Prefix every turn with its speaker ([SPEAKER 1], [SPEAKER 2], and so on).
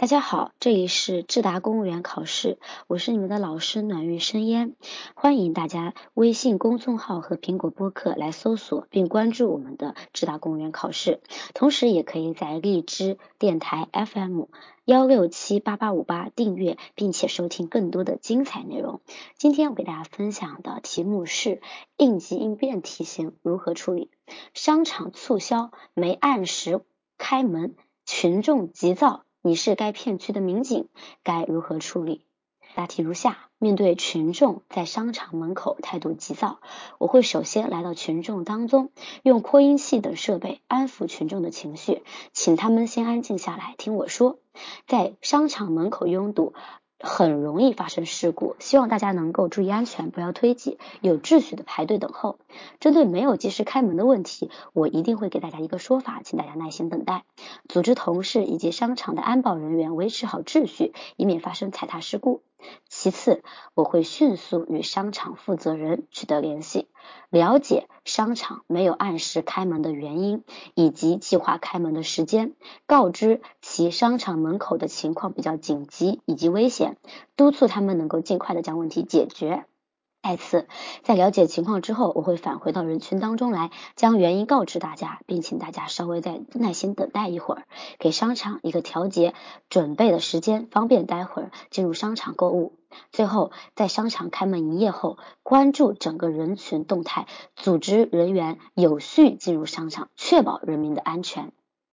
[SPEAKER 1] 大家好，这里是智达公务员考试，我是你们的老师暖玉生烟，欢迎大家微信公众号和苹果播客来搜索并关注我们的智达公务员考试，同时也可以在荔枝电台 FM 幺六七八八五八订阅，并且收听更多的精彩内容。今天我给大家分享的题目是应急应变题型如何处理？商场促销没按时开门，群众急躁。你是该片区的民警，该如何处理？答题如下：面对群众在商场门口态度急躁，我会首先来到群众当中，用扩音器等设备安抚群众的情绪，请他们先安静下来听我说。在商场门口拥堵。很容易发生事故，希望大家能够注意安全，不要推挤，有秩序的排队等候。针对没有及时开门的问题，我一定会给大家一个说法，请大家耐心等待，组织同事以及商场的安保人员维持好秩序，以免发生踩踏事故。其次，我会迅速与商场负责人取得联系，了解商场没有按时开门的原因以及计划开门的时间，告知及商场门口的情况比较紧急以及危险，督促他们能够尽快的将问题解决。再次，在了解情况之后，我会返回到人群当中来，将原因告知大家，并请大家稍微再耐心等待一会儿，给商场一个调节准备的时间，方便待会儿进入商场购物。最后，在商场开门营业后，关注整个人群动态，组织人员有序进入商场，确保人民的安全。